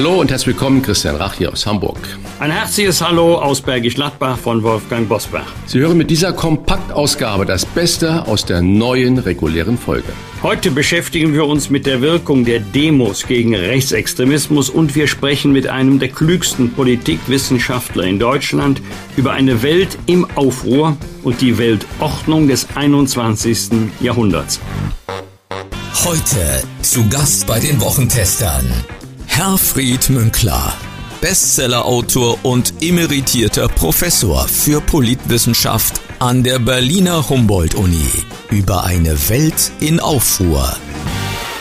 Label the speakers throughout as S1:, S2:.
S1: Hallo und herzlich willkommen, Christian Rach hier aus Hamburg.
S2: Ein herzliches Hallo aus Bergisch Gladbach von Wolfgang Bosbach.
S1: Sie hören mit dieser Kompaktausgabe das Beste aus der neuen regulären Folge.
S2: Heute beschäftigen wir uns mit der Wirkung der Demos gegen Rechtsextremismus und wir sprechen mit einem der klügsten Politikwissenschaftler in Deutschland über eine Welt im Aufruhr und die Weltordnung des 21. Jahrhunderts.
S3: Heute zu Gast bei den Wochentestern Herfried Münkler, Bestsellerautor und emeritierter Professor für Politwissenschaft an der Berliner Humboldt-Uni über eine Welt in Aufruhr.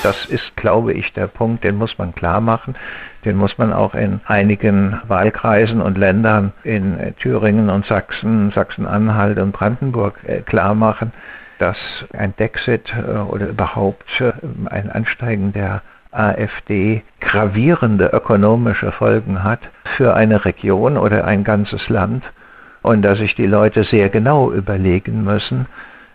S4: Das ist, glaube ich, der Punkt, den muss man klar machen. Den muss man auch in einigen Wahlkreisen und Ländern in Thüringen und Sachsen, Sachsen-Anhalt und Brandenburg äh, klar machen, dass ein Dexit äh, oder überhaupt äh, ein Ansteigen der AfD gravierende ökonomische Folgen hat für eine Region oder ein ganzes Land und dass sich die Leute sehr genau überlegen müssen,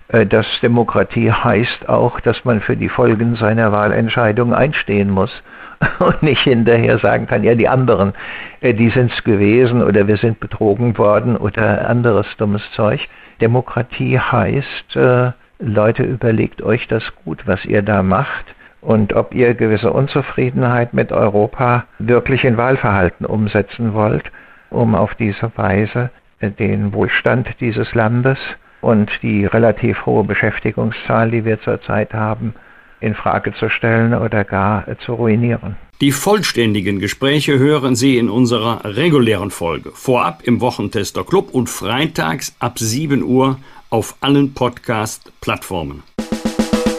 S4: äh, dass Demokratie heißt auch, dass man für die Folgen seiner Wahlentscheidung einstehen muss und nicht hinterher sagen kann, ja, die anderen, äh, die sind es gewesen oder wir sind betrogen worden oder anderes dummes Zeug. Demokratie heißt, äh, Leute, überlegt euch das gut, was ihr da macht und ob ihr gewisse Unzufriedenheit mit Europa wirklich in Wahlverhalten umsetzen wollt, um auf diese Weise den Wohlstand dieses Landes und die relativ hohe Beschäftigungszahl, die wir zurzeit haben, in Frage zu stellen oder gar zu ruinieren.
S2: Die vollständigen Gespräche hören Sie in unserer regulären Folge. Vorab im Wochentester Club und freitags ab 7 Uhr auf allen Podcast-Plattformen.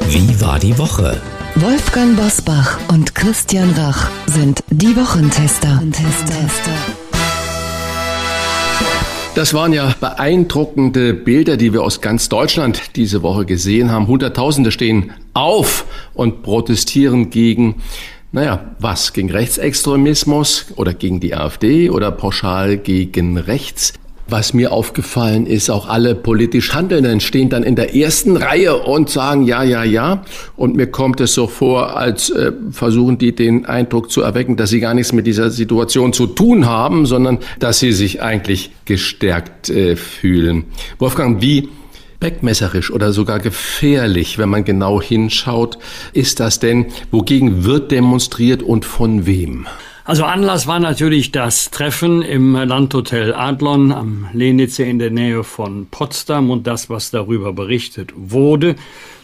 S3: Wie war die Woche?
S5: Wolfgang Bosbach und Christian Rach sind die Wochentester.
S1: Das waren ja beeindruckende Bilder, die wir aus ganz Deutschland diese Woche gesehen haben. Hunderttausende stehen auf und protestieren gegen, naja, was? Gegen Rechtsextremismus oder gegen die AfD oder pauschal gegen rechts. Was mir aufgefallen ist, auch alle politisch Handelnden stehen dann in der ersten Reihe und sagen ja, ja, ja. Und mir kommt es so vor, als äh, versuchen die den Eindruck zu erwecken, dass sie gar nichts mit dieser Situation zu tun haben, sondern dass sie sich eigentlich gestärkt äh, fühlen. Wolfgang, wie beckmesserisch oder sogar gefährlich, wenn man genau hinschaut, ist das denn? Wogegen wird demonstriert und von wem?
S2: Also Anlass war natürlich das Treffen im Landhotel Adlon am Lenitze in der Nähe von Potsdam und das, was darüber berichtet wurde.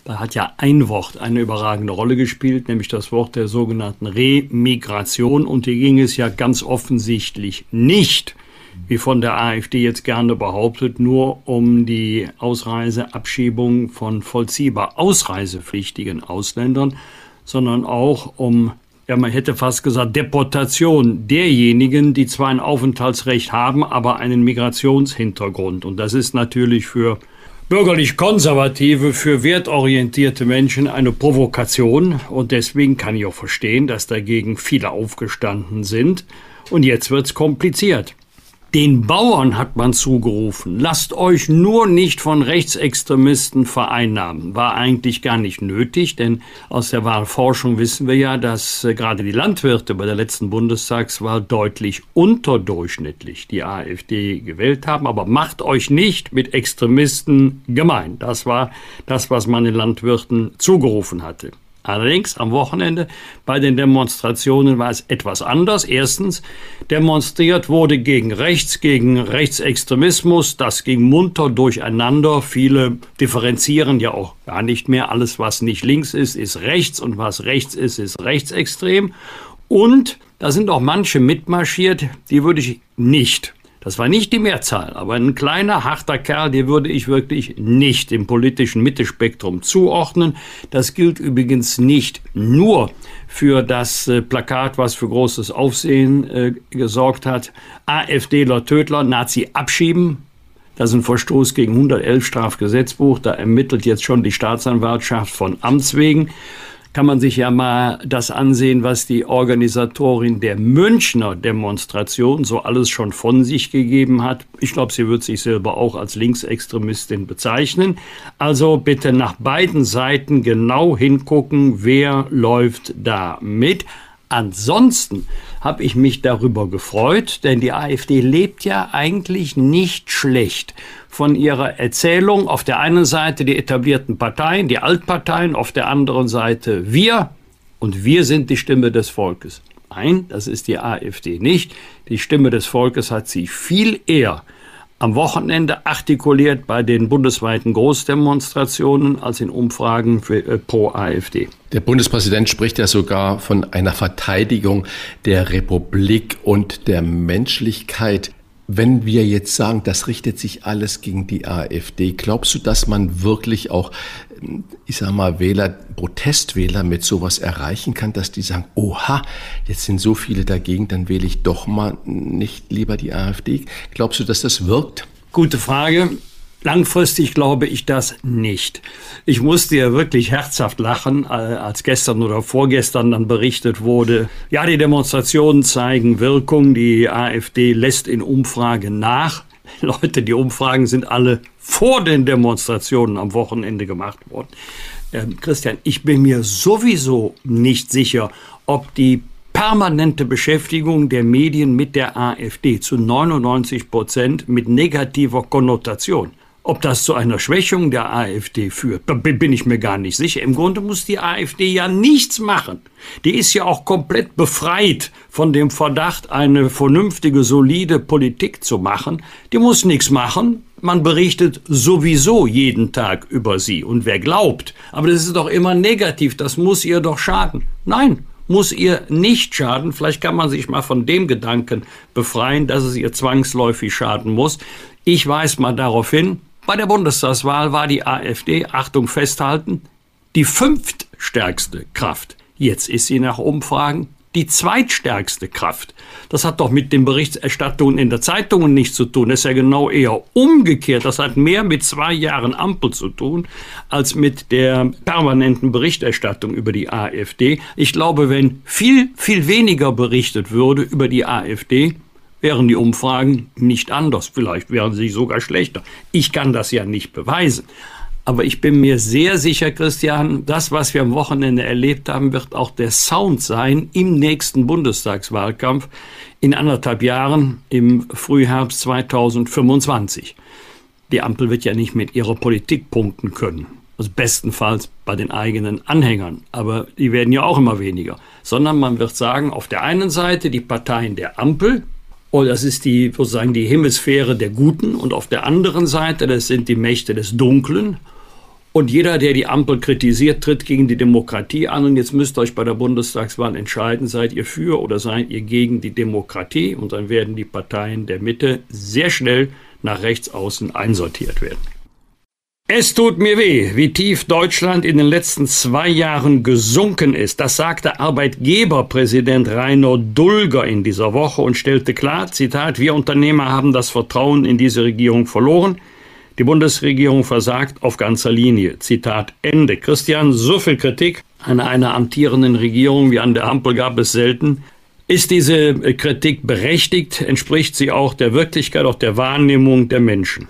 S2: Da hat ja ein Wort eine überragende Rolle gespielt, nämlich das Wort der sogenannten Remigration. Und hier ging es ja ganz offensichtlich nicht, wie von der AfD jetzt gerne behauptet, nur um die Ausreiseabschiebung von vollziehbar ausreisepflichtigen Ausländern, sondern auch um ja, man hätte fast gesagt, Deportation derjenigen, die zwar ein Aufenthaltsrecht haben, aber einen Migrationshintergrund. Und das ist natürlich für bürgerlich-konservative, für wertorientierte Menschen eine Provokation. Und deswegen kann ich auch verstehen, dass dagegen viele aufgestanden sind. Und jetzt wird's kompliziert. Den Bauern hat man zugerufen, lasst euch nur nicht von Rechtsextremisten vereinnahmen. War eigentlich gar nicht nötig, denn aus der Wahlforschung wissen wir ja, dass äh, gerade die Landwirte bei der letzten Bundestagswahl deutlich unterdurchschnittlich die AfD gewählt haben. Aber macht euch nicht mit Extremisten gemein. Das war das, was man den Landwirten zugerufen hatte. Allerdings am Wochenende bei den Demonstrationen war es etwas anders. Erstens, demonstriert wurde gegen Rechts, gegen Rechtsextremismus. Das ging munter durcheinander. Viele differenzieren ja auch gar nicht mehr. Alles, was nicht links ist, ist rechts und was rechts ist, ist rechtsextrem. Und da sind auch manche mitmarschiert, die würde ich nicht das war nicht die Mehrzahl, aber ein kleiner, harter Kerl, den würde ich wirklich nicht im politischen Mittelspektrum zuordnen. Das gilt übrigens nicht nur für das äh, Plakat, was für großes Aufsehen äh, gesorgt hat. AfDler Tödler, Nazi abschieben. Das ist ein Verstoß gegen 111 Strafgesetzbuch. Da ermittelt jetzt schon die Staatsanwaltschaft von Amts wegen kann man sich ja mal das ansehen, was die Organisatorin der Münchner Demonstration so alles schon von sich gegeben hat. Ich glaube, sie wird sich selber auch als Linksextremistin bezeichnen. Also bitte nach beiden Seiten genau hingucken, wer läuft da mit. Ansonsten habe ich mich darüber gefreut, denn die AfD lebt ja eigentlich nicht schlecht von ihrer Erzählung. Auf der einen Seite die etablierten Parteien, die Altparteien, auf der anderen Seite wir und wir sind die Stimme des Volkes. Nein, das ist die AfD nicht. Die Stimme des Volkes hat sie viel eher am Wochenende artikuliert bei den bundesweiten Großdemonstrationen als in Umfragen für, äh, pro AfD.
S1: Der Bundespräsident spricht ja sogar von einer Verteidigung der Republik und der Menschlichkeit. Wenn wir jetzt sagen, das richtet sich alles gegen die AfD, glaubst du, dass man wirklich auch, ich sag mal, Wähler, Protestwähler mit sowas erreichen kann, dass die sagen, oha, jetzt sind so viele dagegen, dann wähle ich doch mal nicht lieber die AfD? Glaubst du, dass das wirkt?
S2: Gute Frage. Langfristig glaube ich das nicht. Ich musste ja wirklich herzhaft lachen, äh, als gestern oder vorgestern dann berichtet wurde, ja, die Demonstrationen zeigen Wirkung, die AfD lässt in Umfragen nach. Leute, die Umfragen sind alle vor den Demonstrationen am Wochenende gemacht worden. Ähm, Christian, ich bin mir sowieso nicht sicher, ob die permanente Beschäftigung der Medien mit der AfD zu 99 Prozent mit negativer Konnotation ob das zu einer Schwächung der AfD führt, bin ich mir gar nicht sicher. Im Grunde muss die AfD ja nichts machen. Die ist ja auch komplett befreit von dem Verdacht, eine vernünftige, solide Politik zu machen. Die muss nichts machen. Man berichtet sowieso jeden Tag über sie. Und wer glaubt, aber das ist doch immer negativ, das muss ihr doch schaden. Nein, muss ihr nicht schaden. Vielleicht kann man sich mal von dem Gedanken befreien, dass es ihr zwangsläufig schaden muss. Ich weise mal darauf hin, bei der Bundestagswahl war die AfD, Achtung festhalten, die fünftstärkste Kraft. Jetzt ist sie nach Umfragen die zweitstärkste Kraft. Das hat doch mit den Berichterstattungen in der Zeitung nichts zu tun. Das ist ja genau eher umgekehrt. Das hat mehr mit zwei Jahren Ampel zu tun, als mit der permanenten Berichterstattung über die AfD. Ich glaube, wenn viel, viel weniger berichtet würde über die AfD, wären die Umfragen nicht anders. Vielleicht wären sie sogar schlechter. Ich kann das ja nicht beweisen. Aber ich bin mir sehr sicher, Christian, das, was wir am Wochenende erlebt haben, wird auch der Sound sein im nächsten Bundestagswahlkampf in anderthalb Jahren im Frühherbst 2025. Die Ampel wird ja nicht mit ihrer Politik punkten können. Also bestenfalls bei den eigenen Anhängern. Aber die werden ja auch immer weniger. Sondern man wird sagen, auf der einen Seite die Parteien der Ampel, und das ist die, sozusagen die Hemisphäre der Guten. Und auf der anderen Seite, das sind die Mächte des Dunklen. Und jeder, der die Ampel kritisiert, tritt gegen die Demokratie an. Und jetzt müsst ihr euch bei der Bundestagswahl entscheiden, seid ihr für oder seid ihr gegen die Demokratie. Und dann werden die Parteien der Mitte sehr schnell nach rechts außen einsortiert werden. Es tut mir weh, wie tief Deutschland in den letzten zwei Jahren gesunken ist. Das sagte Arbeitgeberpräsident Rainer Dulger in dieser Woche und stellte klar, Zitat, wir Unternehmer haben das Vertrauen in diese Regierung verloren. Die Bundesregierung versagt auf ganzer Linie. Zitat Ende. Christian, so viel Kritik an einer amtierenden Regierung wie an der Ampel gab es selten. Ist diese Kritik berechtigt? Entspricht sie auch der Wirklichkeit, auch der Wahrnehmung der Menschen?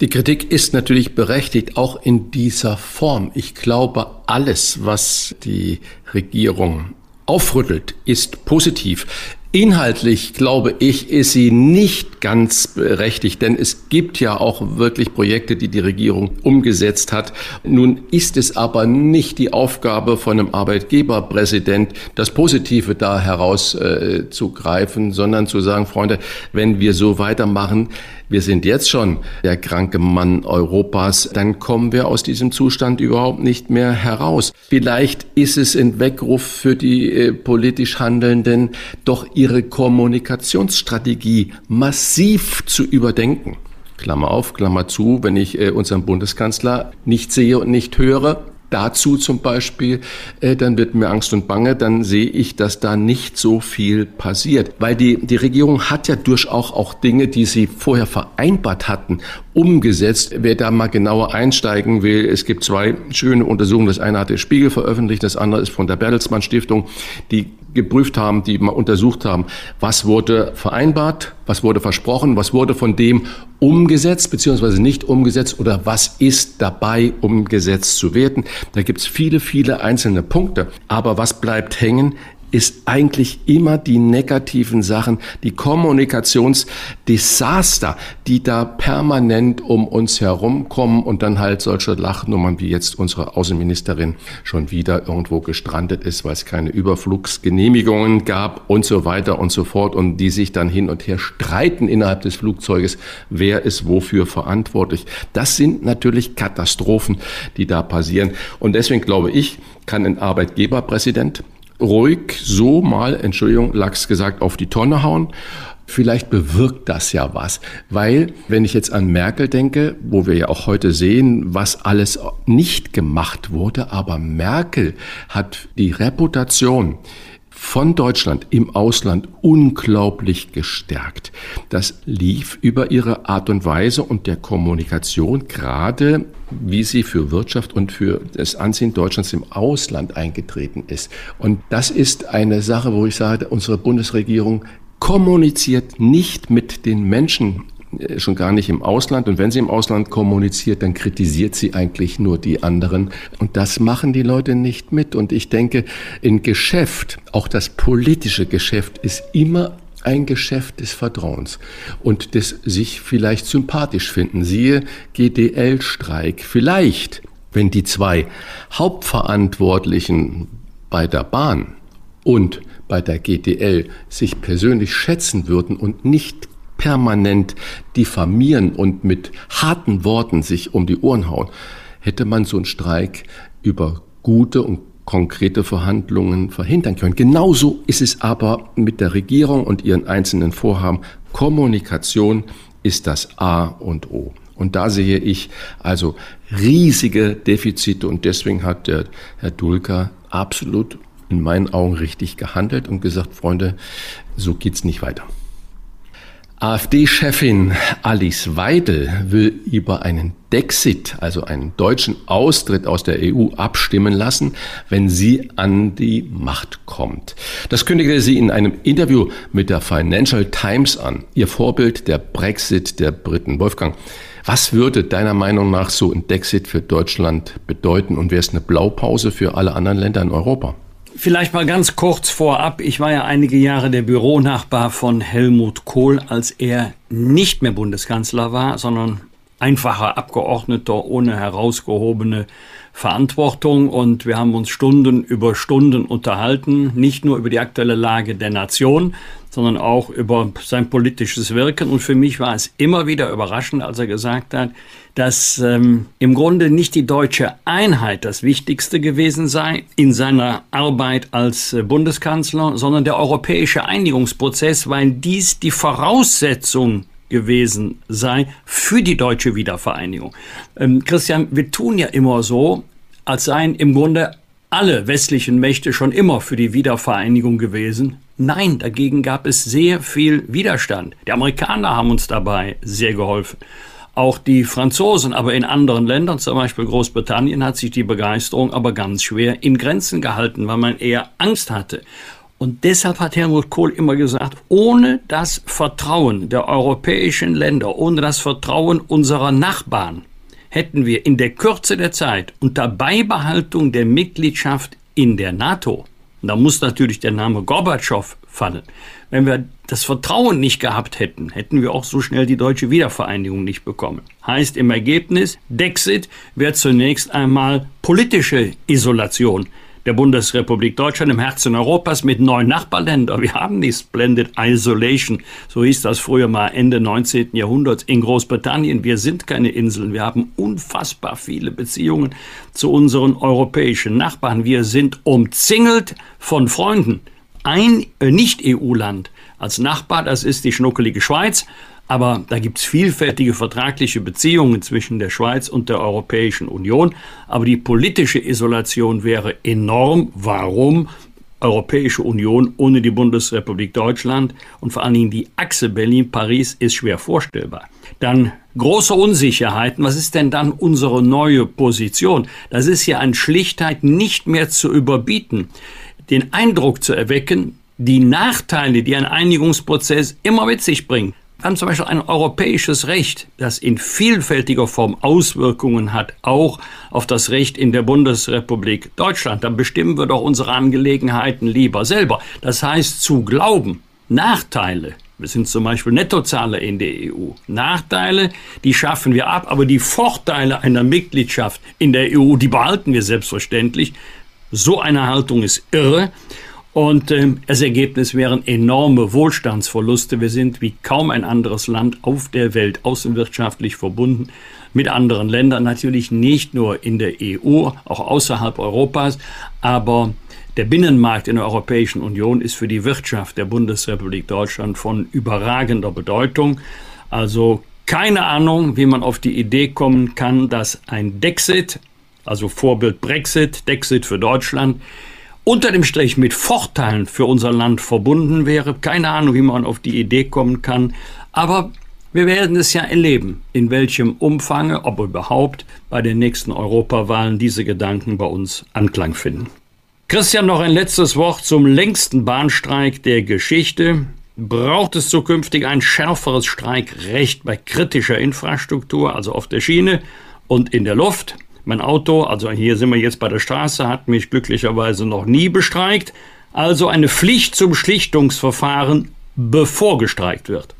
S1: Die Kritik ist natürlich berechtigt, auch in dieser Form. Ich glaube, alles, was die Regierung aufrüttelt, ist positiv. Inhaltlich, glaube ich, ist sie nicht ganz berechtigt, denn es gibt ja auch wirklich Projekte, die die Regierung umgesetzt hat. Nun ist es aber nicht die Aufgabe von einem Arbeitgeberpräsident, das Positive da herauszugreifen, äh, sondern zu sagen, Freunde, wenn wir so weitermachen, wir sind jetzt schon der kranke Mann Europas, dann kommen wir aus diesem Zustand überhaupt nicht mehr heraus. Vielleicht ist es ein Weckruf für die äh, politisch Handelnden, doch ihre Kommunikationsstrategie massiv zu überdenken. Klammer auf, Klammer zu, wenn ich äh, unseren Bundeskanzler nicht sehe und nicht höre, dazu zum Beispiel, äh, dann wird mir Angst und Bange, dann sehe ich, dass da nicht so viel passiert. Weil die, die Regierung hat ja durchaus auch Dinge, die sie vorher vereinbart hatten, umgesetzt. Wer da mal genauer einsteigen will, es gibt zwei schöne Untersuchungen. Das eine hat der Spiegel veröffentlicht, das andere ist von der Bertelsmann Stiftung, die geprüft haben, die mal untersucht haben, was wurde vereinbart, was wurde versprochen, was wurde von dem umgesetzt beziehungsweise nicht umgesetzt? Oder was ist dabei umgesetzt zu werden. Da gibt es viele, viele einzelne Punkte. Aber was bleibt hängen, ist eigentlich immer die negativen Sachen, die Kommunikationsdesaster, die da permanent um uns herumkommen und dann halt solche Lachnummern wie jetzt unsere Außenministerin schon wieder irgendwo gestrandet ist, weil es keine Überflugsgenehmigungen gab und so weiter und so fort und die sich dann hin und her streiten innerhalb des Flugzeuges, wer ist wofür verantwortlich. Das sind natürlich Katastrophen, die da passieren und deswegen glaube ich, kann ein Arbeitgeberpräsident ruhig so mal, Entschuldigung, Lachs gesagt, auf die Tonne hauen. Vielleicht bewirkt das ja was, weil wenn ich jetzt an Merkel denke, wo wir ja auch heute sehen, was alles nicht gemacht wurde, aber Merkel hat die Reputation von Deutschland im Ausland unglaublich gestärkt. Das lief über ihre Art und Weise und der Kommunikation, gerade wie sie für Wirtschaft und für das Ansehen Deutschlands im Ausland eingetreten ist. Und das ist eine Sache, wo ich sage, unsere Bundesregierung kommuniziert nicht mit den Menschen schon gar nicht im Ausland. Und wenn sie im Ausland kommuniziert, dann kritisiert sie eigentlich nur die anderen. Und das machen die Leute nicht mit. Und ich denke, in Geschäft, auch das politische Geschäft, ist immer ein Geschäft des Vertrauens und des sich vielleicht sympathisch finden. Siehe GDL-Streik. Vielleicht, wenn die zwei Hauptverantwortlichen bei der Bahn und bei der GDL sich persönlich schätzen würden und nicht permanent diffamieren und mit harten Worten sich um die Ohren hauen, hätte man so einen Streik über gute und konkrete Verhandlungen verhindern können. Genauso ist es aber mit der Regierung und ihren einzelnen Vorhaben. Kommunikation ist das A und O. Und da sehe ich also riesige Defizite und deswegen hat der Herr Dulka absolut in meinen Augen richtig gehandelt und gesagt, Freunde, so geht's nicht weiter. AfD-Chefin Alice Weidel will über einen Dexit, also einen deutschen Austritt aus der EU, abstimmen lassen, wenn sie an die Macht kommt. Das kündigte sie in einem Interview mit der Financial Times an. Ihr Vorbild der Brexit der Briten. Wolfgang, was würde deiner Meinung nach so ein Dexit für Deutschland bedeuten und wäre es eine Blaupause für alle anderen Länder in Europa?
S2: Vielleicht mal ganz kurz vorab. Ich war ja einige Jahre der Büronachbar von Helmut Kohl, als er nicht mehr Bundeskanzler war, sondern einfacher Abgeordneter ohne herausgehobene Verantwortung. Und wir haben uns Stunden über Stunden unterhalten, nicht nur über die aktuelle Lage der Nation, sondern auch über sein politisches Wirken. Und für mich war es immer wieder überraschend, als er gesagt hat, dass ähm, im Grunde nicht die deutsche Einheit das Wichtigste gewesen sei in seiner Arbeit als äh, Bundeskanzler, sondern der europäische Einigungsprozess, weil dies die Voraussetzung gewesen sei für die deutsche Wiedervereinigung. Ähm, Christian, wir tun ja immer so, als seien im Grunde alle westlichen Mächte schon immer für die Wiedervereinigung gewesen. Nein, dagegen gab es sehr viel Widerstand. Die Amerikaner haben uns dabei sehr geholfen. Auch die Franzosen, aber in anderen Ländern, zum Beispiel Großbritannien, hat sich die Begeisterung aber ganz schwer in Grenzen gehalten, weil man eher Angst hatte. Und deshalb hat Helmut Kohl immer gesagt, ohne das Vertrauen der europäischen Länder, ohne das Vertrauen unserer Nachbarn, hätten wir in der Kürze der Zeit unter Beibehaltung der Mitgliedschaft in der NATO, da muss natürlich der Name Gorbatschow fallen, wenn wir das Vertrauen nicht gehabt hätten, hätten wir auch so schnell die deutsche Wiedervereinigung nicht bekommen. Heißt im Ergebnis, Dexit wäre zunächst einmal politische Isolation der Bundesrepublik Deutschland im Herzen Europas mit neun Nachbarländern. Wir haben die Splendid Isolation, so hieß das früher mal Ende 19. Jahrhunderts in Großbritannien. Wir sind keine Inseln, wir haben unfassbar viele Beziehungen zu unseren europäischen Nachbarn. Wir sind umzingelt von Freunden. Ein äh, Nicht-EU-Land als Nachbar, das ist die schnuckelige Schweiz, Aber da gibt es vielfältige vertragliche Beziehungen zwischen der Schweiz und der Europäischen Union. Aber die politische Isolation wäre enorm. Warum? Europäische Union ohne die Bundesrepublik Deutschland und vor allen Dingen die Achse Berlin-Paris ist schwer vorstellbar. Dann große Unsicherheiten. Was ist denn dann unsere neue Position? Das ist ja an Schlichtheit nicht mehr zu überbieten. Den Eindruck zu erwecken, die Nachteile, die ein Einigungsprozess immer mit sich bringt, haben zum Beispiel ein europäisches Recht, das in vielfältiger Form Auswirkungen hat, auch auf das Recht in der Bundesrepublik Deutschland. Dann bestimmen wir doch unsere Angelegenheiten lieber selber. Das heißt, zu glauben, Nachteile, wir sind zum Beispiel Nettozahler in der EU. Nachteile, die schaffen wir ab, aber die Vorteile einer Mitgliedschaft in der EU, die behalten wir selbstverständlich. So eine Haltung ist irre. Und äh, das Ergebnis wären enorme Wohlstandsverluste. Wir sind wie kaum ein anderes Land auf der Welt außenwirtschaftlich verbunden mit anderen Ländern. Natürlich nicht nur in der EU, auch außerhalb Europas. Aber der Binnenmarkt in der Europäischen Union ist für die Wirtschaft der Bundesrepublik Deutschland von überragender Bedeutung. Also keine Ahnung, wie man auf die Idee kommen kann, dass ein Dexit, also Vorbild Brexit, Dexit für Deutschland, unter dem Strich mit Vorteilen für unser Land verbunden wäre. Keine Ahnung, wie man auf die Idee kommen kann. Aber wir werden es ja erleben, in welchem Umfang, ob überhaupt, bei den nächsten Europawahlen diese Gedanken bei uns Anklang finden. Christian, noch ein letztes Wort zum längsten Bahnstreik der Geschichte. Braucht es zukünftig ein schärferes Streikrecht bei kritischer Infrastruktur, also auf der Schiene und in der Luft? Mein Auto, also hier sind wir jetzt bei der Straße, hat mich glücklicherweise noch nie bestreikt. Also eine Pflicht zum Schlichtungsverfahren, bevor gestreikt wird.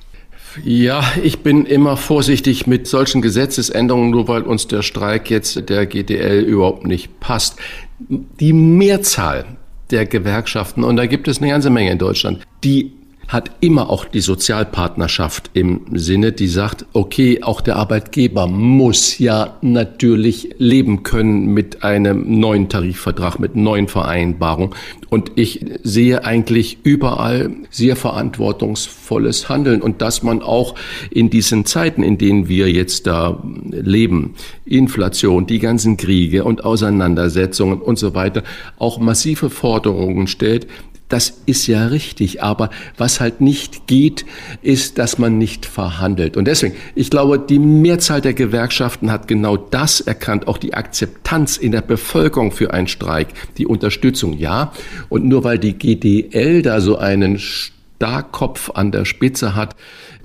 S1: Ja, ich bin immer vorsichtig mit solchen Gesetzesänderungen, nur weil uns der Streik jetzt der GDL überhaupt nicht passt. Die Mehrzahl der Gewerkschaften, und da gibt es eine ganze Menge in Deutschland, die hat immer auch die Sozialpartnerschaft im Sinne, die sagt, okay, auch der Arbeitgeber muss ja natürlich leben können mit einem neuen Tarifvertrag, mit neuen Vereinbarungen. Und ich sehe eigentlich überall sehr verantwortungsvolles Handeln und dass man auch in diesen Zeiten, in denen wir jetzt da leben, Inflation, die ganzen Kriege und Auseinandersetzungen und so weiter, auch massive Forderungen stellt, das ist ja richtig, aber was halt nicht geht, ist, dass man nicht verhandelt. Und deswegen, ich glaube, die Mehrzahl der Gewerkschaften hat genau das erkannt, auch die Akzeptanz in der Bevölkerung für einen Streik, die Unterstützung, ja. Und nur weil die GDL da so einen Starkkopf an der Spitze hat,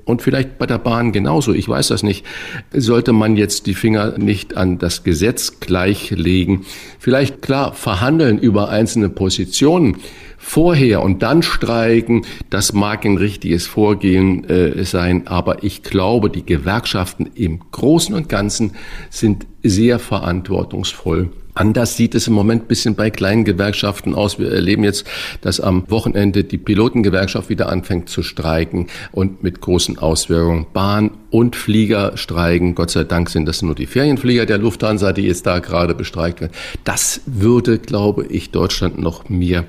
S1: und vielleicht bei der Bahn genauso, ich weiß das nicht, sollte man jetzt die Finger nicht an das Gesetz gleichlegen. Vielleicht klar verhandeln über einzelne Positionen vorher und dann streiken, das mag ein richtiges Vorgehen äh, sein, aber ich glaube, die Gewerkschaften im Großen und Ganzen sind sehr verantwortungsvoll. Anders sieht es im Moment bisschen bei kleinen Gewerkschaften aus. Wir erleben jetzt, dass am Wochenende die Pilotengewerkschaft wieder anfängt zu streiken und mit großen Auswirkungen. Bahn und Flieger streiken. Gott sei Dank sind das nur die Ferienflieger der Lufthansa, die jetzt da gerade bestreikt werden. Das würde, glaube ich, Deutschland noch mehr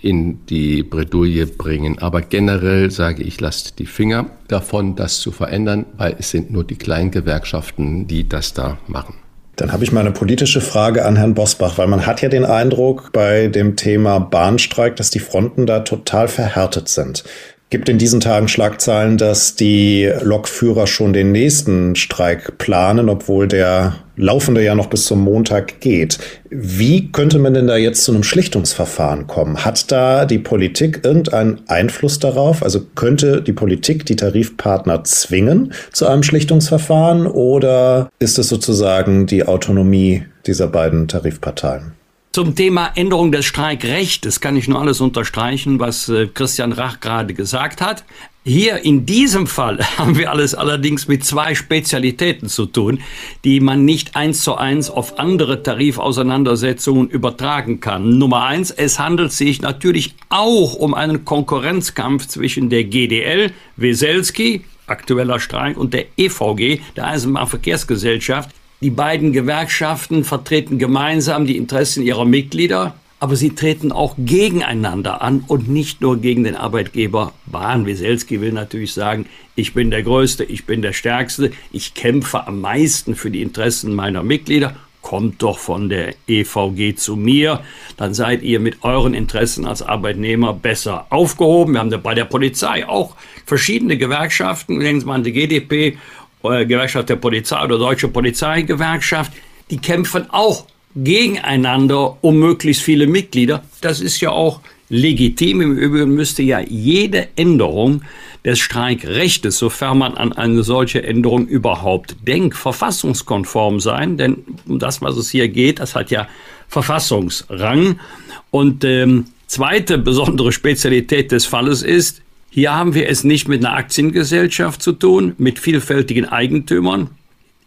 S1: in die Bredouille bringen. Aber generell sage ich, lasst die Finger davon, das zu verändern, weil es sind nur die kleinen Gewerkschaften, die das da machen.
S6: Dann habe ich mal eine politische Frage an Herrn Bosbach, weil man hat ja den Eindruck bei dem Thema Bahnstreik, dass die Fronten da total verhärtet sind gibt in diesen Tagen Schlagzeilen, dass die Lokführer schon den nächsten Streik planen, obwohl der laufende ja noch bis zum Montag geht. Wie könnte man denn da jetzt zu einem Schlichtungsverfahren kommen? Hat da die Politik irgendeinen Einfluss darauf? Also könnte die Politik die Tarifpartner zwingen zu einem Schlichtungsverfahren oder ist es sozusagen die Autonomie dieser beiden Tarifparteien?
S2: Zum Thema Änderung des Streikrechts kann ich nur alles unterstreichen, was äh, Christian Rach gerade gesagt hat. Hier in diesem Fall haben wir alles allerdings mit zwei Spezialitäten zu tun, die man nicht eins zu eins auf andere Tarifauseinandersetzungen übertragen kann. Nummer eins, es handelt sich natürlich auch um einen Konkurrenzkampf zwischen der GDL, Weselski, aktueller Streik, und der EVG, der Eisenbahnverkehrsgesellschaft, die beiden Gewerkschaften vertreten gemeinsam die Interessen ihrer Mitglieder. aber sie treten auch gegeneinander an und nicht nur gegen den Arbeitgeber Bahn. Wieselski will natürlich sagen, ich bin der Größte, ich bin der Stärkste, ich kämpfe am meisten für die Interessen meiner Mitglieder. Kommt doch von der EVG zu mir, dann seid ihr mit euren Interessen als Arbeitnehmer besser aufgehoben. Wir haben bei der Polizei auch verschiedene Gewerkschaften, denken Sie mal an die GDP, Gewerkschaft der Polizei oder Deutsche Polizeigewerkschaft, die kämpfen auch gegeneinander um möglichst viele Mitglieder. Das ist ja auch legitim. Im Übrigen müsste ja jede Änderung des Streikrechtes, sofern man an eine solche Änderung überhaupt denkt, verfassungskonform sein. Denn um das, was es hier geht, das hat ja Verfassungsrang. Und ähm, zweite besondere Spezialität des Falles ist, hier haben wir es nicht mit einer Aktiengesellschaft zu tun, mit vielfältigen Eigentümern.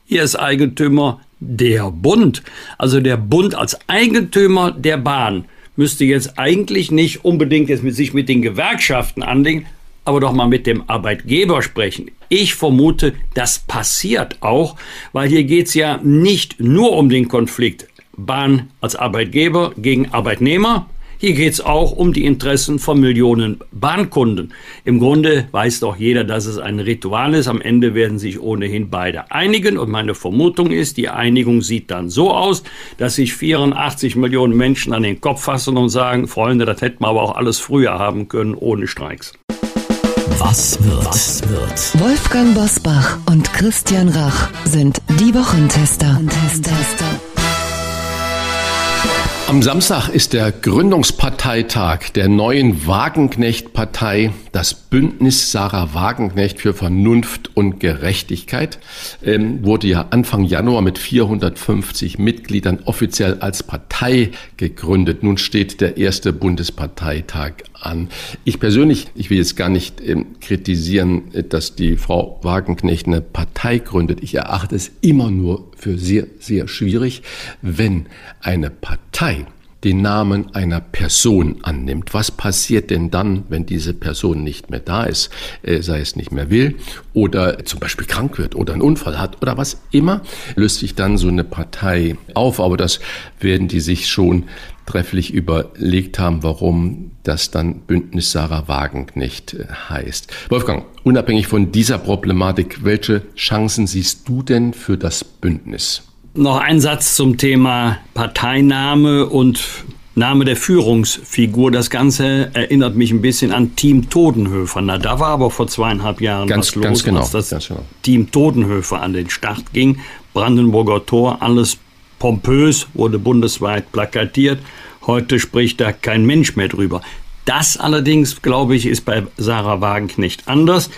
S2: Hier ist Eigentümer der Bund. Also der Bund als Eigentümer der Bahn müsste jetzt eigentlich nicht unbedingt jetzt mit sich mit den Gewerkschaften anlegen, aber doch mal mit dem Arbeitgeber sprechen. Ich vermute, das passiert auch, weil hier geht es ja nicht nur um den Konflikt Bahn als Arbeitgeber gegen Arbeitnehmer, hier geht es auch um die Interessen von Millionen Bahnkunden. Im Grunde weiß doch jeder, dass es ein Ritual ist. Am Ende werden sich ohnehin beide einigen. Und meine Vermutung ist, die Einigung sieht dann so aus, dass sich 84 Millionen Menschen an den Kopf fassen und sagen, Freunde, das hätten wir aber auch alles früher haben können, ohne Streiks.
S3: Was wird? Was wird?
S5: Wolfgang Bosbach und Christian Rach sind die Wochentester. Wochentester.
S1: Am Samstag ist der Gründungsparteitag der neuen Wagenknecht-Partei, das Bündnis Sarah Wagenknecht für Vernunft und Gerechtigkeit, ähm, wurde ja Anfang Januar mit 450 Mitgliedern offiziell als Partei gegründet. Nun steht der erste Bundesparteitag an. Ich persönlich, ich will jetzt gar nicht ähm, kritisieren, dass die Frau Wagenknecht eine Partei gründet. Ich erachte es immer nur für sehr, sehr schwierig, wenn eine Partei den Namen einer Person annimmt. Was passiert denn dann, wenn diese Person nicht mehr da ist, äh, sei es nicht mehr will oder zum Beispiel krank wird oder einen Unfall hat oder was immer, löst sich dann so eine Partei auf. Aber das werden die sich schon trefflich überlegt haben, warum das dann Bündnis Sarah Wagenknecht äh, heißt. Wolfgang, unabhängig von dieser Problematik, welche Chancen siehst du denn für das Bündnis?
S2: Noch ein Satz zum Thema Parteiname und Name der Führungsfigur. Das Ganze erinnert mich ein bisschen an Team Todenhöfer. Na, da war aber vor zweieinhalb Jahren
S1: ganz,
S2: was los,
S1: ganz genau,
S2: als das
S1: genau.
S2: Team Todenhöfer an den Start ging. Brandenburger Tor, alles pompös, wurde bundesweit plakatiert. Heute spricht da kein Mensch mehr drüber. Das allerdings, glaube ich, ist bei Sarah Wagenknecht anders.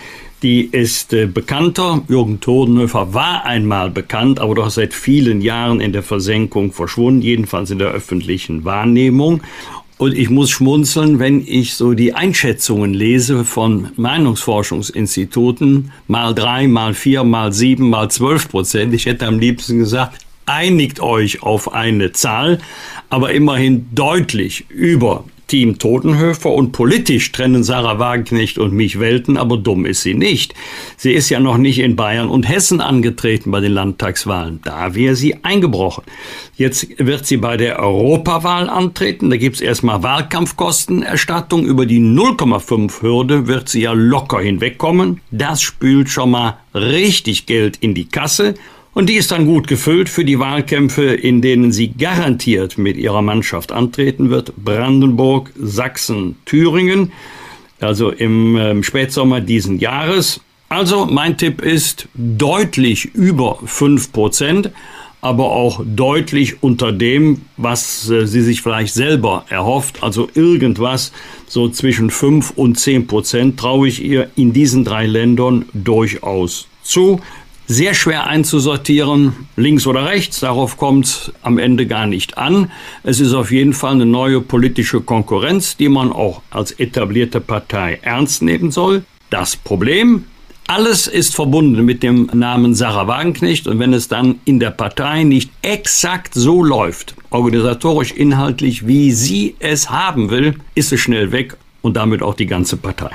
S2: Die ist äh, bekannter. Jürgen Todenhöfer war einmal bekannt, aber doch seit vielen Jahren in der Versenkung verschwunden, jedenfalls in der öffentlichen Wahrnehmung. Und ich muss schmunzeln, wenn ich so die Einschätzungen lese von Meinungsforschungsinstituten, mal drei, mal vier, mal sieben, mal zwölf Prozent. Ich hätte am liebsten gesagt, einigt euch auf eine Zahl, aber immerhin deutlich über Team Totenhöfer und politisch trennen Sarah Wagenknecht und mich Welten, aber dumm ist sie nicht. Sie ist ja noch nicht in Bayern und Hessen angetreten bei den Landtagswahlen. Da wäre sie eingebrochen. Jetzt wird sie bei der Europawahl antreten. Da gibt's erstmal Wahlkampfkostenerstattung. Über die 0,5 Hürde wird sie ja locker hinwegkommen. Das spült schon mal richtig Geld in die Kasse. Und die ist dann gut gefüllt für die Wahlkämpfe, in denen sie garantiert mit ihrer Mannschaft antreten wird. Brandenburg, Sachsen, Thüringen. Also im äh, Spätsommer diesen Jahres. Also mein Tipp ist deutlich über fünf Prozent, aber auch deutlich unter dem, was äh, sie sich vielleicht selber erhofft. Also irgendwas so zwischen fünf und zehn Prozent traue ich ihr in diesen drei Ländern durchaus zu sehr schwer einzusortieren, links oder rechts, darauf kommt es am Ende gar nicht an. Es ist auf jeden Fall eine neue politische Konkurrenz, die man auch als etablierte Partei ernst nehmen soll. Das Problem, alles ist verbunden mit dem Namen Sarah Wagenknecht und wenn es dann in der Partei nicht exakt so läuft, organisatorisch, inhaltlich, wie sie es haben will, ist es schnell weg und damit auch die ganze Partei.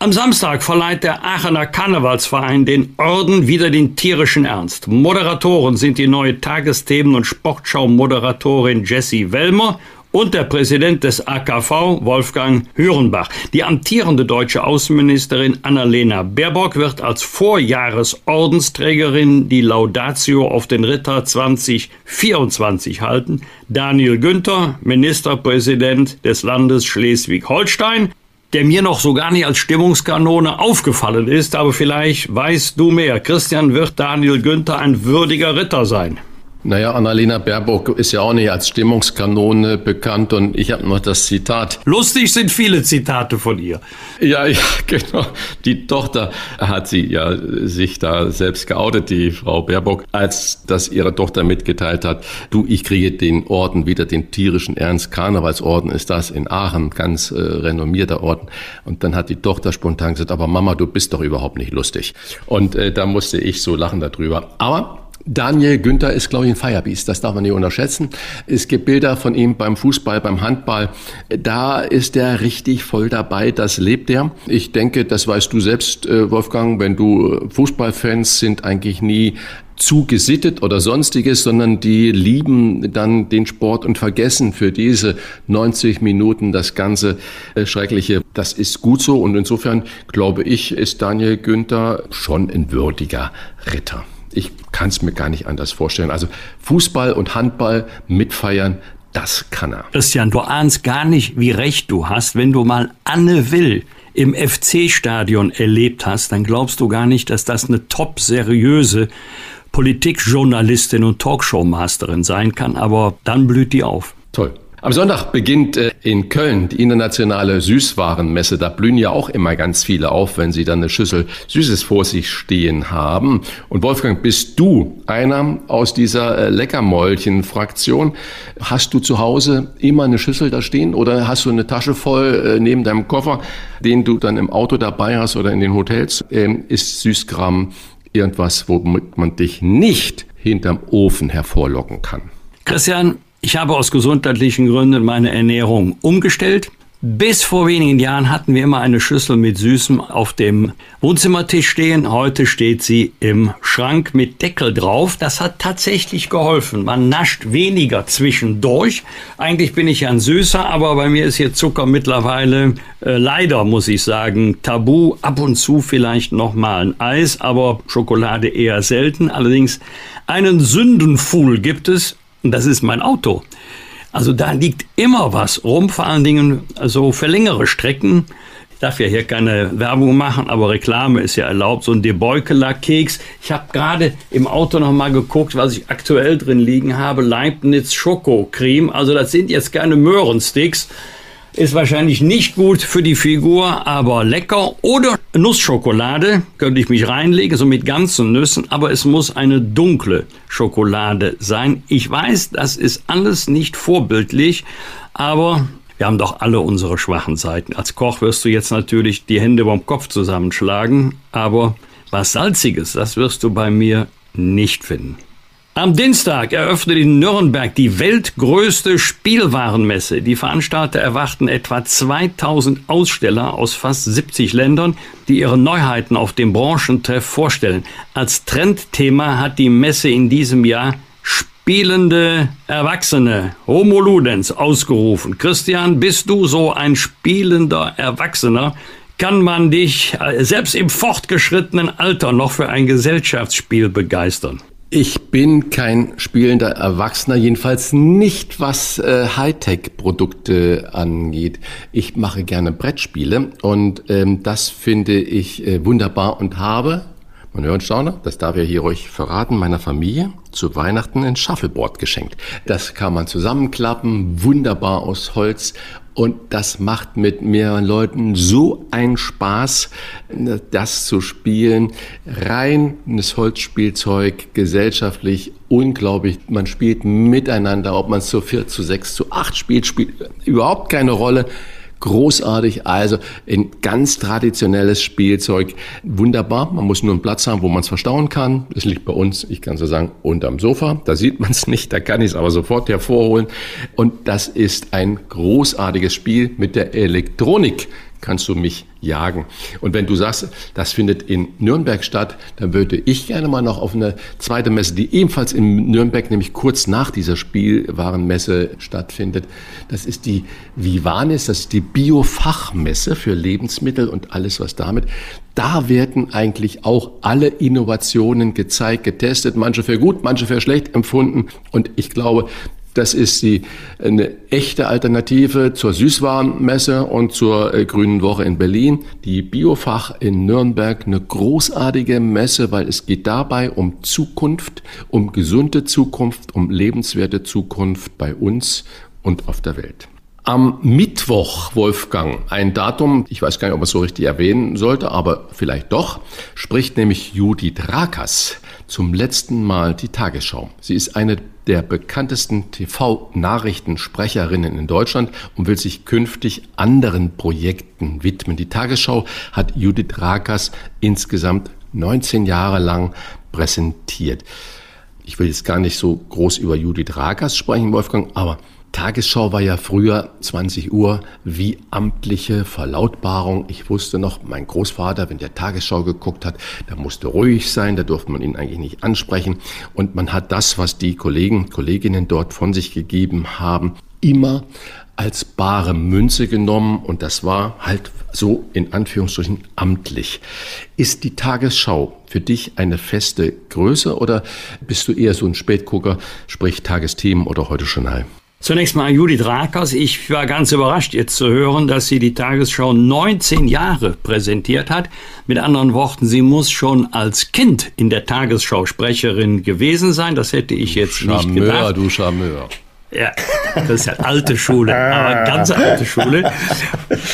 S2: Am Samstag verleiht der Aachener Karnevalsverein den Orden wieder den tierischen Ernst. Moderatoren sind die neue Tagesthemen- und Sportschau-Moderatorin Jessie Wellmer und der Präsident des AKV, Wolfgang Hürenbach. Die amtierende deutsche Außenministerin Annalena Baerbock wird als Vorjahresordensträgerin die Laudatio auf den Ritter 2024 halten. Daniel Günther, Ministerpräsident des Landes Schleswig-Holstein, der mir noch so gar nicht als Stimmungskanone aufgefallen ist, aber vielleicht weißt du mehr. Christian wird Daniel Günther ein würdiger Ritter sein.
S1: Naja, Annalena Baerbock ist ja auch nicht als Stimmungskanone bekannt und ich habe noch das Zitat.
S2: Lustig sind viele Zitate von ihr.
S1: Ja, ja, genau. Die Tochter hat sie ja sich da selbst geoutet, die Frau Baerbock, als das ihre Tochter mitgeteilt hat, du, ich kriege den Orden wieder, den tierischen Ernst Karnevalsorden ist das in Aachen, ganz äh, renommierter Orden. Und dann hat die Tochter spontan gesagt, aber Mama, du bist doch überhaupt nicht lustig. Und äh, da musste ich so lachen darüber. Aber Daniel Günther ist, glaube ich, ein Firebeast. Das darf man nicht unterschätzen. Es gibt Bilder von ihm beim Fußball, beim Handball. Da ist er richtig voll dabei. Das lebt er. Ich denke, das weißt du selbst, äh, Wolfgang, wenn du Fußballfans sind eigentlich nie zu gesittet oder sonstiges, sondern die lieben dann den Sport und vergessen für diese 90 Minuten das ganze äh, Schreckliche. Das ist gut so und insofern glaube ich, ist Daniel Günther schon ein würdiger Ritter. Ich kann es mir gar nicht anders vorstellen. Also Fußball und Handball mitfeiern, das kann er.
S2: Christian, du ahnst gar nicht, wie recht du hast, wenn du mal Anne Will im FC-Stadion erlebt hast, dann glaubst du gar nicht, dass das eine top seriöse Politikjournalistin und Talkshow-Masterin sein kann, aber dann blüht die auf.
S1: Toll. Am Sonntag beginnt äh, in Köln die internationale Süßwarenmesse. Da blühen ja auch immer ganz viele auf, wenn sie dann eine Schüssel Süßes vor sich stehen haben. Und Wolfgang, bist du einer aus dieser äh, Leckermäulchen-Fraktion? Hast du zu Hause immer eine Schüssel da stehen oder hast du eine Tasche voll äh, neben deinem Koffer, den du dann im Auto dabei hast oder in den Hotels? Ähm, ist Süßkram irgendwas, womit man dich nicht hinterm Ofen hervorlocken kann?
S2: Christian, ich habe aus gesundheitlichen Gründen meine Ernährung umgestellt. Bis vor wenigen Jahren hatten wir immer eine Schüssel mit Süßem auf dem Wohnzimmertisch stehen. Heute steht sie im Schrank mit Deckel drauf. Das hat tatsächlich geholfen. Man nascht weniger zwischendurch. Eigentlich bin ich ja ein Süßer, aber bei mir ist hier Zucker mittlerweile äh, leider, muss ich sagen, tabu. Ab und zu vielleicht nochmal ein Eis, aber Schokolade eher selten. Allerdings einen Sündenfuhl gibt es das ist mein Auto. Also da liegt immer was rum, vor allen Dingen also für längere Strecken. Ich darf ja hier keine Werbung machen, aber Reklame ist ja erlaubt. So ein Debeukeler-Keks. Ich habe gerade im Auto noch mal geguckt, was ich aktuell drin liegen habe. Leibniz Schokocreme. Also das sind jetzt keine Möhrensticks. Ist wahrscheinlich nicht gut für die Figur, aber lecker. Oder Nussschokolade könnte ich mich reinlegen, so mit ganzen Nüssen, aber es muss eine dunkle Schokolade sein. Ich weiß, das ist alles nicht vorbildlich, aber wir haben doch alle unsere schwachen Seiten. Als Koch wirst du jetzt natürlich die Hände beim Kopf zusammenschlagen, aber was Salziges, das wirst du bei mir nicht finden. Am Dienstag eröffnet in Nürnberg die weltgrößte Spielwarenmesse. Die Veranstalter erwarten etwa 2000 Aussteller aus fast 70 Ländern, die ihre Neuheiten auf dem Branchentreff vorstellen. Als Trendthema hat die Messe in diesem Jahr spielende Erwachsene, Homo Ludens, ausgerufen. Christian, bist du so ein spielender Erwachsener? Kann man dich äh, selbst im fortgeschrittenen Alter noch für ein Gesellschaftsspiel begeistern?
S1: Ich bin kein spielender Erwachsener, jedenfalls nicht was äh, Hightech-Produkte angeht. Ich mache gerne Brettspiele und ähm, das finde ich äh, wunderbar und habe, man hört Stauner, das darf ich hier ruhig verraten, meiner Familie zu Weihnachten ein Shuffleboard geschenkt. Das kann man zusammenklappen, wunderbar aus Holz und das macht mit mehreren Leuten so einen Spaß, das zu spielen. Reines Holzspielzeug, gesellschaftlich unglaublich. Man spielt miteinander, ob man es zu vier, zu sechs, zu acht spielt, spielt überhaupt keine Rolle. Großartig, also ein ganz traditionelles Spielzeug. Wunderbar, man muss nur einen Platz haben, wo man es verstauen kann. Es liegt bei uns, ich kann so sagen, unterm Sofa. Da sieht man es nicht, da kann ich es aber sofort hervorholen. Und das ist ein großartiges Spiel mit der Elektronik kannst du mich jagen. Und wenn du sagst, das findet in Nürnberg statt, dann würde ich gerne mal noch auf eine zweite Messe, die ebenfalls in Nürnberg, nämlich kurz nach dieser Spielwarenmesse stattfindet. Das ist die Vivanis, das ist die Biofachmesse für Lebensmittel und alles, was damit. Da werden eigentlich auch alle Innovationen gezeigt, getestet, manche für gut, manche für schlecht empfunden. Und ich glaube, das ist die, eine echte Alternative zur Süßwarenmesse und zur äh, Grünen Woche in Berlin. Die Biofach in Nürnberg, eine großartige Messe, weil es geht dabei um Zukunft, um gesunde Zukunft, um lebenswerte Zukunft bei uns und auf der Welt. Am Mittwoch, Wolfgang, ein Datum, ich weiß gar nicht, ob man es so richtig erwähnen sollte, aber vielleicht doch, spricht nämlich Judith Rakas zum letzten Mal die Tagesschau. Sie ist eine der bekanntesten TV-Nachrichtensprecherinnen in Deutschland und will sich künftig anderen Projekten widmen. Die Tagesschau hat Judith Rakas insgesamt 19 Jahre lang präsentiert. Ich will jetzt gar nicht so groß über Judith Rakas sprechen, Wolfgang, aber Tagesschau war ja früher 20 Uhr wie amtliche Verlautbarung. Ich wusste noch, mein Großvater, wenn der Tagesschau geguckt hat, da musste ruhig sein, da durfte man ihn eigentlich nicht ansprechen. Und man hat das, was die Kollegen, Kolleginnen dort von sich gegeben haben, immer als bare Münze genommen und das war halt so in Anführungsstrichen amtlich. Ist die Tagesschau für dich eine feste Größe oder bist du eher so ein Spätgucker, sprich Tagesthemen oder heute Journal?
S2: Zunächst mal Judith Rakers. Ich war ganz überrascht jetzt zu hören, dass sie die Tagesschau 19 Jahre präsentiert hat. Mit anderen Worten, sie muss schon als Kind in der Tagesschau Sprecherin gewesen sein. Das hätte ich jetzt Charmeur, nicht gedacht.
S1: Du Charmeur.
S2: Ja, das ist ja alte Schule, aber ganz alte Schule.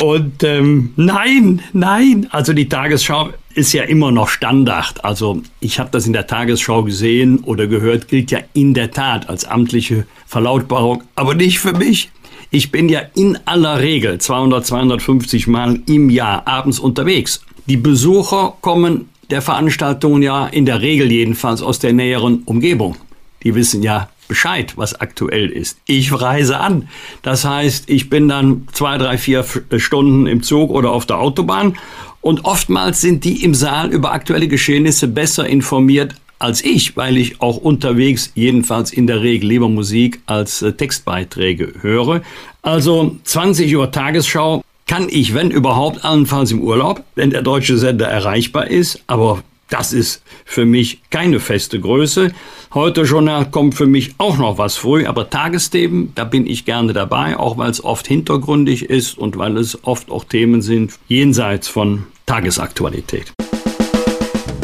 S2: Und ähm, nein, nein, also die Tagesschau ist ja immer noch Standard. Also ich habe das in der Tagesschau gesehen oder gehört, gilt ja in der Tat als amtliche Verlautbarung, aber nicht für mich. Ich bin ja in aller Regel 200, 250 Mal im Jahr abends unterwegs. Die Besucher kommen der Veranstaltungen ja in der Regel jedenfalls aus der näheren Umgebung. Die wissen ja, Bescheid, was aktuell ist. Ich reise an. Das heißt, ich bin dann zwei, drei, vier Stunden im Zug oder auf der Autobahn und oftmals sind die im Saal über aktuelle Geschehnisse besser informiert als ich, weil ich auch unterwegs jedenfalls in der Regel lieber Musik als äh, Textbeiträge höre. Also 20 Uhr Tagesschau kann ich, wenn überhaupt, allenfalls im Urlaub, wenn der deutsche Sender erreichbar ist, aber das ist für mich keine feste Größe. Heute Journal kommt für mich auch noch was früh, aber Tagesthemen, da bin ich gerne dabei, auch weil es oft hintergründig ist und weil es oft auch Themen sind jenseits von Tagesaktualität.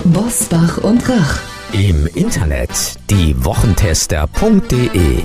S5: Bosbach und Rach.
S3: Im Internet diewochentester.de